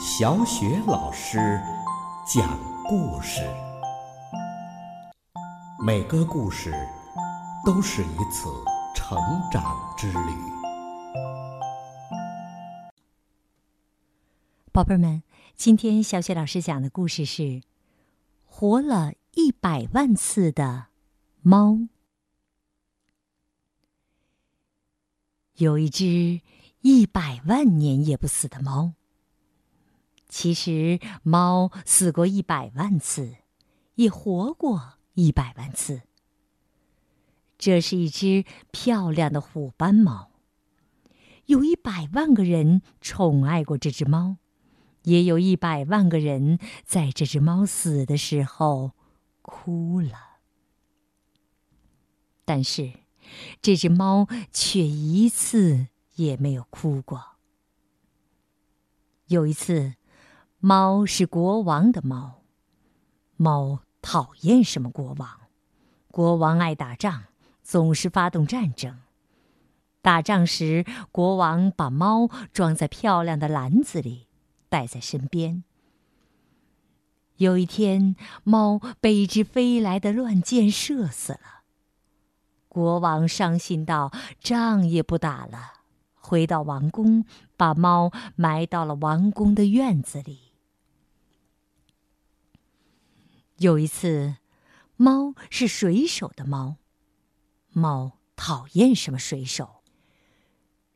小雪老师讲故事，每个故事都是一次成长之旅。宝贝儿们，今天小雪老师讲的故事是活了一百万次的猫。有一只一百万年也不死的猫。其实，猫死过一百万次，也活过一百万次。这是一只漂亮的虎斑猫。有一百万个人宠爱过这只猫，也有一百万个人在这只猫死的时候哭了。但是，这只猫却一次也没有哭过。有一次。猫是国王的猫，猫讨厌什么国王？国王爱打仗，总是发动战争。打仗时，国王把猫装在漂亮的篮子里，带在身边。有一天，猫被一只飞来的乱箭射死了。国王伤心到仗也不打了，回到王宫，把猫埋到了王宫的院子里。有一次，猫是水手的猫，猫讨厌什么水手。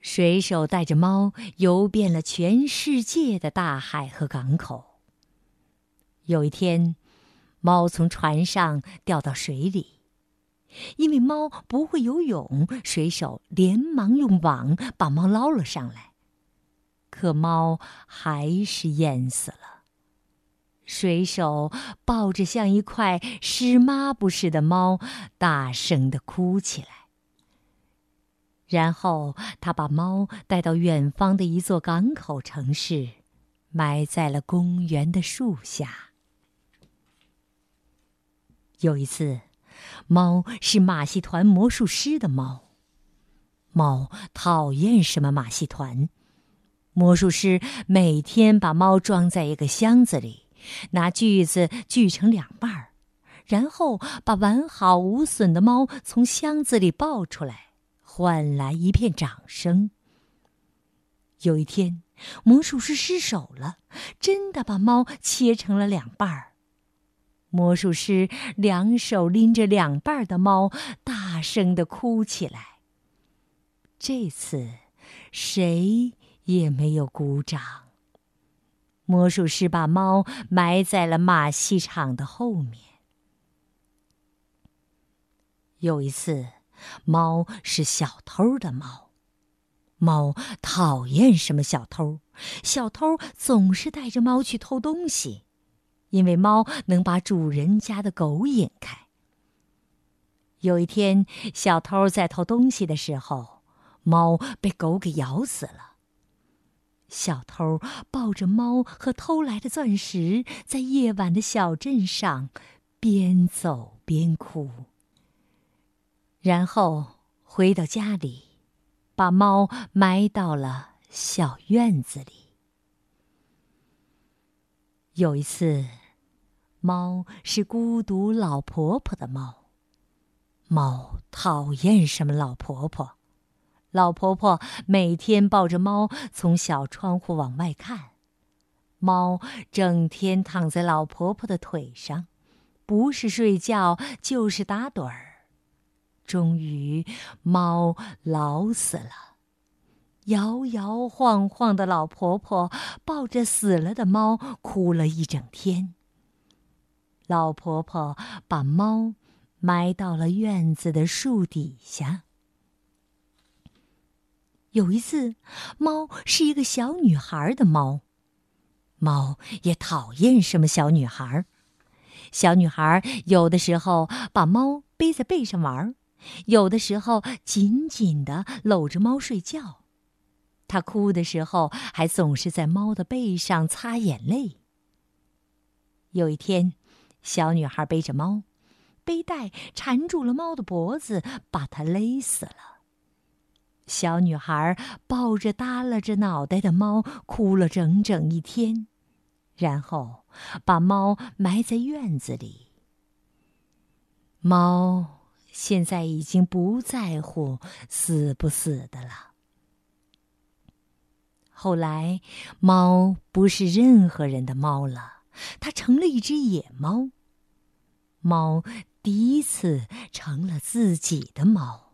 水手带着猫游遍了全世界的大海和港口。有一天，猫从船上掉到水里，因为猫不会游泳，水手连忙用网把猫捞了上来，可猫还是淹死了。水手抱着像一块湿抹布似的猫，大声的哭起来。然后他把猫带到远方的一座港口城市，埋在了公园的树下。有一次，猫是马戏团魔术师的猫，猫讨厌什么马戏团。魔术师每天把猫装在一个箱子里。拿锯子锯成两半儿，然后把完好无损的猫从箱子里抱出来，换来一片掌声。有一天，魔术师失手了，真的把猫切成了两半儿。魔术师两手拎着两半儿的猫，大声的哭起来。这次，谁也没有鼓掌。魔术师把猫埋在了马戏场的后面。有一次，猫是小偷的猫，猫讨厌什么小偷？小偷总是带着猫去偷东西，因为猫能把主人家的狗引开。有一天，小偷在偷东西的时候，猫被狗给咬死了。小偷抱着猫和偷来的钻石，在夜晚的小镇上边走边哭。然后回到家里，把猫埋到了小院子里。有一次，猫是孤独老婆婆的猫，猫讨厌什么老婆婆。老婆婆每天抱着猫从小窗户往外看，猫整天躺在老婆婆的腿上，不是睡觉就是打盹儿。终于，猫老死了，摇摇晃晃的老婆婆抱着死了的猫哭了一整天。老婆婆把猫埋到了院子的树底下。有一次，猫是一个小女孩的猫，猫也讨厌什么小女孩。小女孩有的时候把猫背在背上玩，有的时候紧紧的搂着猫睡觉。她哭的时候，还总是在猫的背上擦眼泪。有一天，小女孩背着猫，背带缠住了猫的脖子，把它勒死了。小女孩抱着耷拉着脑袋的猫，哭了整整一天，然后把猫埋在院子里。猫现在已经不在乎死不死的了。后来，猫不是任何人的猫了，它成了一只野猫。猫第一次成了自己的猫，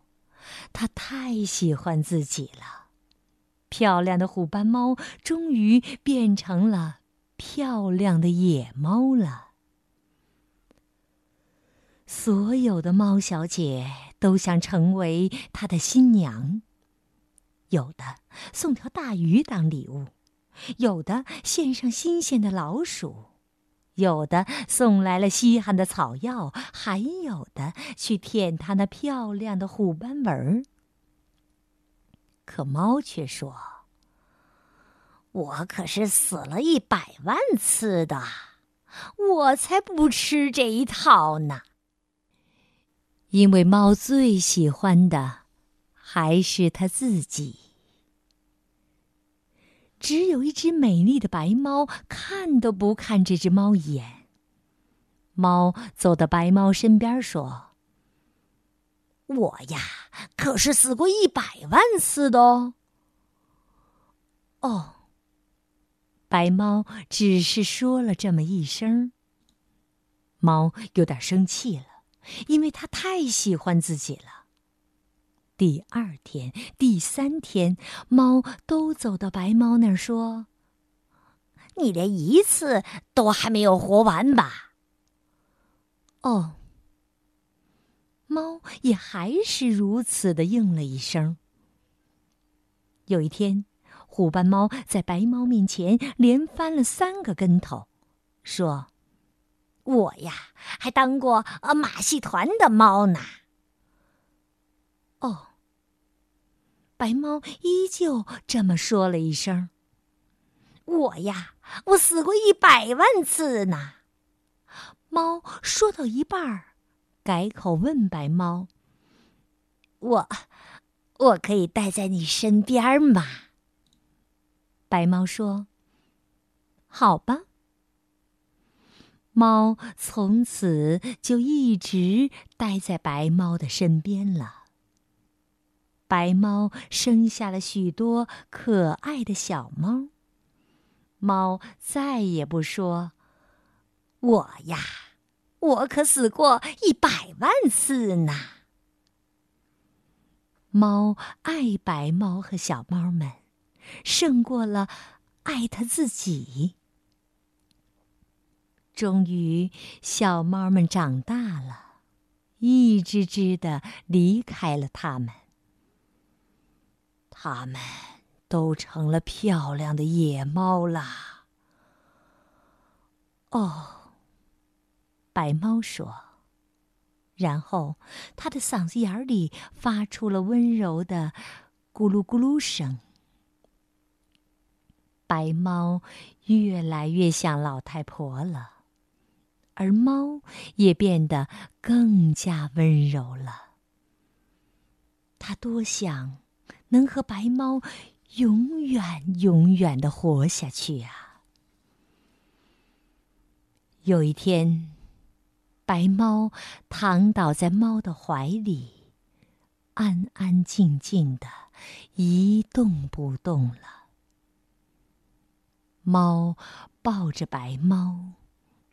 它太喜欢自己了。漂亮的虎斑猫终于变成了漂亮的野猫了。所有的猫小姐都想成为它的新娘。有的送条大鱼当礼物，有的献上新鲜的老鼠，有的送来了稀罕的草药，还有的去舔它那漂亮的虎斑纹儿。可猫却说：“我可是死了一百万次的，我才不吃这一套呢。”因为猫最喜欢的。还是它自己。只有一只美丽的白猫，看都不看这只猫一眼。猫走到白猫身边说：“我呀，可是死过一百万次的哦。”哦。白猫只是说了这么一声。猫有点生气了，因为它太喜欢自己了。第二天、第三天，猫都走到白猫那儿说：“你连一次都还没有活完吧？”哦，猫也还是如此的应了一声。有一天，虎斑猫在白猫面前连翻了三个跟头，说：“我呀，还当过马戏团的猫呢。”哦。白猫依旧这么说了一声：“我呀，我死过一百万次呢。”猫说到一半儿，改口问白猫：“我，我可以待在你身边吗？”白猫说：“好吧。”猫从此就一直待在白猫的身边了。白猫生下了许多可爱的小猫。猫再也不说：“我呀，我可死过一百万次呢。”猫爱白猫和小猫们，胜过了爱它自己。终于，小猫们长大了，一只只的离开了它们。它们都成了漂亮的野猫啦。哦，白猫说，然后它的嗓子眼里发出了温柔的咕噜咕噜声。白猫越来越像老太婆了，而猫也变得更加温柔了。它多想。能和白猫永远永远的活下去啊！有一天，白猫躺倒在猫的怀里，安安静静的，一动不动了。猫抱着白猫，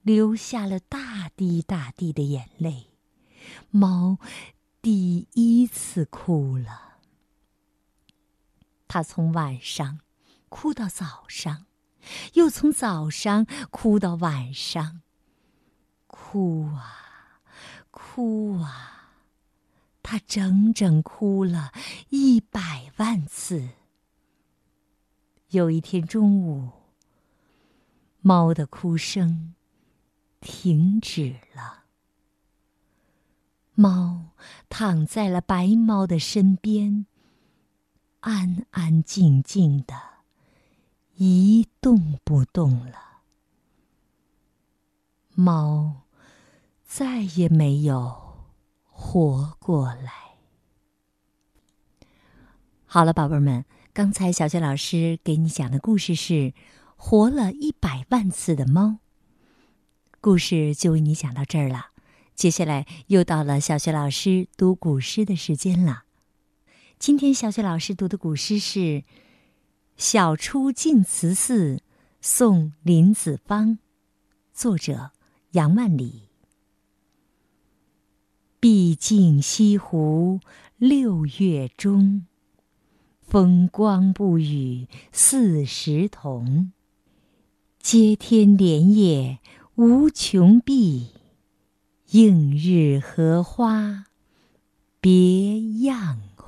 流下了大滴大滴的眼泪。猫第一次哭了。他从晚上哭到早上，又从早上哭到晚上，哭啊，哭啊，他整整哭了一百万次。有一天中午，猫的哭声停止了，猫躺在了白猫的身边。安安静静的，一动不动了。猫再也没有活过来。好了，宝贝儿们，刚才小雪老师给你讲的故事是《活了一百万次的猫。故事就为你讲到这儿了，接下来又到了小学老师读古诗的时间了。今天小学老师读的古诗是《晓出净慈寺送林子方》，作者杨万里。毕竟西湖六月中，风光不与四时同。接天莲叶无穷碧，映日荷花别样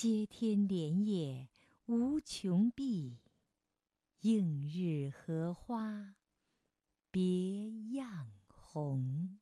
接天莲叶无穷碧，映日荷花别样红。